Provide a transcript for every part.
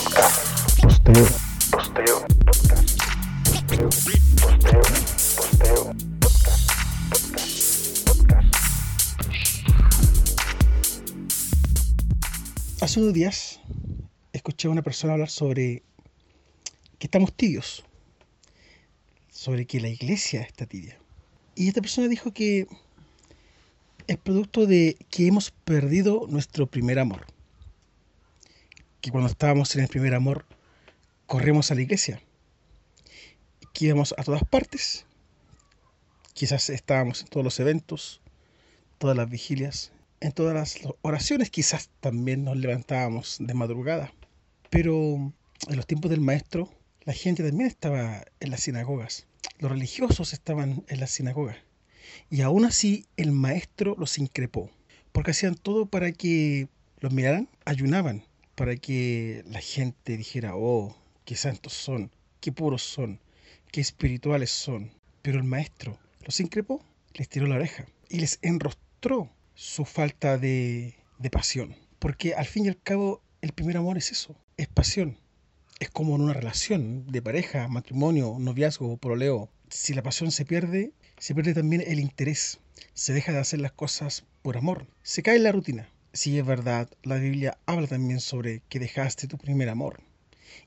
Podcast. Posteo. Posteo. Posteo. Posteo. Podcast. Hace unos días escuché a una persona hablar sobre que estamos tibios, sobre que la iglesia está tibia. Y esta persona dijo que es producto de que hemos perdido nuestro primer amor. Que cuando estábamos en el primer amor, corremos a la iglesia. Que íbamos a todas partes. Quizás estábamos en todos los eventos, todas las vigilias, en todas las oraciones. Quizás también nos levantábamos de madrugada. Pero en los tiempos del maestro, la gente también estaba en las sinagogas. Los religiosos estaban en las sinagogas. Y aún así el maestro los increpó, porque hacían todo para que los miraran, ayunaban, para que la gente dijera, oh, qué santos son, qué puros son, qué espirituales son. Pero el maestro los increpó, les tiró la oreja y les enrostró su falta de, de pasión. Porque al fin y al cabo el primer amor es eso, es pasión. Es como en una relación de pareja, matrimonio, noviazgo, proleo. Si la pasión se pierde, se pierde también el interés. Se deja de hacer las cosas por amor. Se cae en la rutina. Sí, es verdad, la Biblia habla también sobre que dejaste tu primer amor.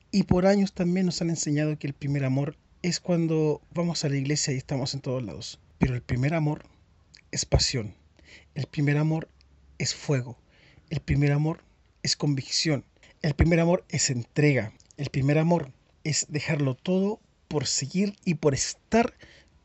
Y por años también nos han enseñado que el primer amor es cuando vamos a la iglesia y estamos en todos lados. Pero el primer amor es pasión. El primer amor es fuego. El primer amor es convicción. El primer amor es entrega. El primer amor es dejarlo todo por seguir y por estar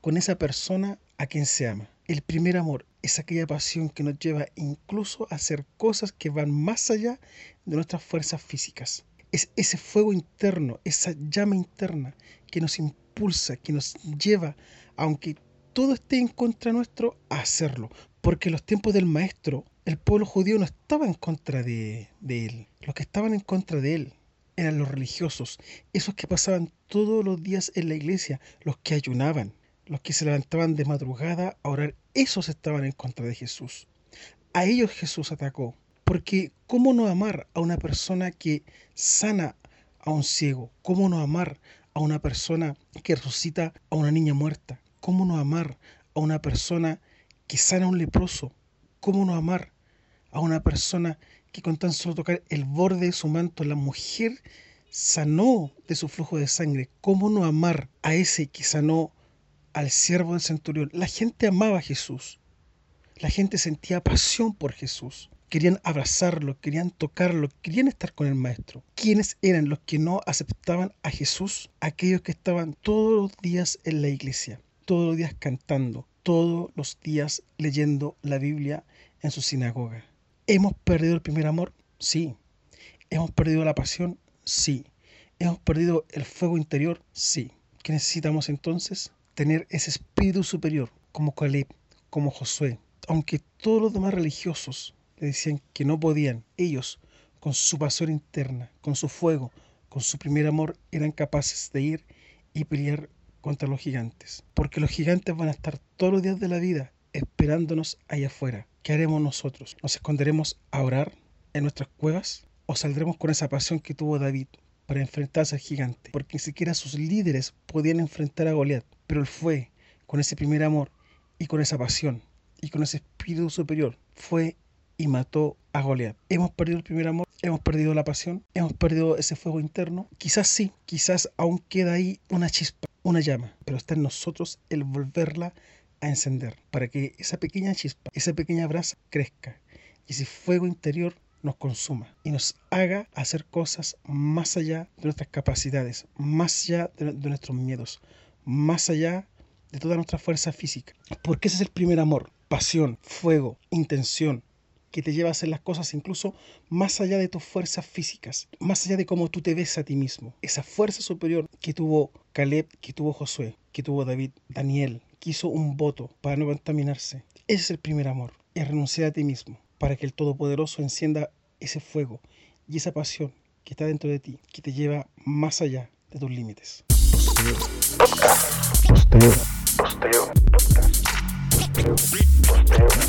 con esa persona a quien se ama. El primer amor es aquella pasión que nos lleva incluso a hacer cosas que van más allá de nuestras fuerzas físicas. Es ese fuego interno, esa llama interna que nos impulsa, que nos lleva, aunque todo esté en contra nuestro, a hacerlo. Porque en los tiempos del maestro, el pueblo judío no estaba en contra de, de él. Los que estaban en contra de él eran los religiosos, esos que pasaban todos los días en la iglesia, los que ayunaban, los que se levantaban de madrugada a orar, esos estaban en contra de Jesús. A ellos Jesús atacó, porque ¿cómo no amar a una persona que sana a un ciego? ¿Cómo no amar a una persona que resucita a una niña muerta? ¿Cómo no amar a una persona que sana a un leproso? ¿Cómo no amar a una persona que con tan solo tocar el borde de su manto la mujer sanó de su flujo de sangre? ¿Cómo no amar a ese que sanó al siervo del centurión? La gente amaba a Jesús. La gente sentía pasión por Jesús. Querían abrazarlo, querían tocarlo, querían estar con el maestro. ¿Quiénes eran los que no aceptaban a Jesús? Aquellos que estaban todos los días en la iglesia, todos los días cantando, todos los días leyendo la Biblia en su sinagoga. ¿Hemos perdido el primer amor? Sí. ¿Hemos perdido la pasión? Sí. ¿Hemos perdido el fuego interior? Sí. ¿Qué necesitamos entonces? Tener ese espíritu superior, como Caleb, como Josué. Aunque todos los demás religiosos le decían que no podían, ellos, con su pasión interna, con su fuego, con su primer amor, eran capaces de ir y pelear contra los gigantes. Porque los gigantes van a estar todos los días de la vida esperándonos allá afuera. ¿Qué haremos nosotros? ¿Nos esconderemos a orar en nuestras cuevas? ¿O saldremos con esa pasión que tuvo David para enfrentarse al gigante? Porque ni siquiera sus líderes podían enfrentar a Goliat. Pero él fue con ese primer amor y con esa pasión y con ese espíritu superior. Fue y mató a Goliat. ¿Hemos perdido el primer amor? ¿Hemos perdido la pasión? ¿Hemos perdido ese fuego interno? Quizás sí, quizás aún queda ahí una chispa, una llama, pero está en nosotros el volverla a encender para que esa pequeña chispa, esa pequeña brasa crezca y ese fuego interior nos consuma y nos haga hacer cosas más allá de nuestras capacidades, más allá de, de nuestros miedos, más allá de toda nuestra fuerza física. Porque ese es el primer amor, pasión, fuego, intención, que te lleva a hacer las cosas incluso más allá de tus fuerzas físicas, más allá de cómo tú te ves a ti mismo. Esa fuerza superior que tuvo Caleb, que tuvo Josué, que tuvo David, Daniel, que hizo un voto para no contaminarse. Ese es el primer amor, es renunciar a ti mismo, para que el Todopoderoso encienda ese fuego y esa pasión que está dentro de ti, que te lleva más allá de tus límites. Posteo. Posteo. Podcast. Posteo. Posteo.